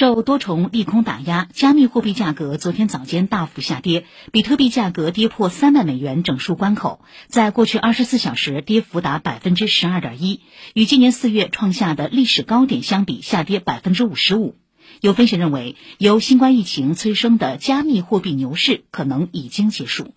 受多重利空打压加密货币价格昨天早间大幅下跌比特币价格跌破三万美元整数关口在过去二十四小时跌幅达百分之十二点一与今年四月创下的历史高点相比下跌百分之五十五。有分析认为由新冠疫情催生的加密货币牛市可能已经结束。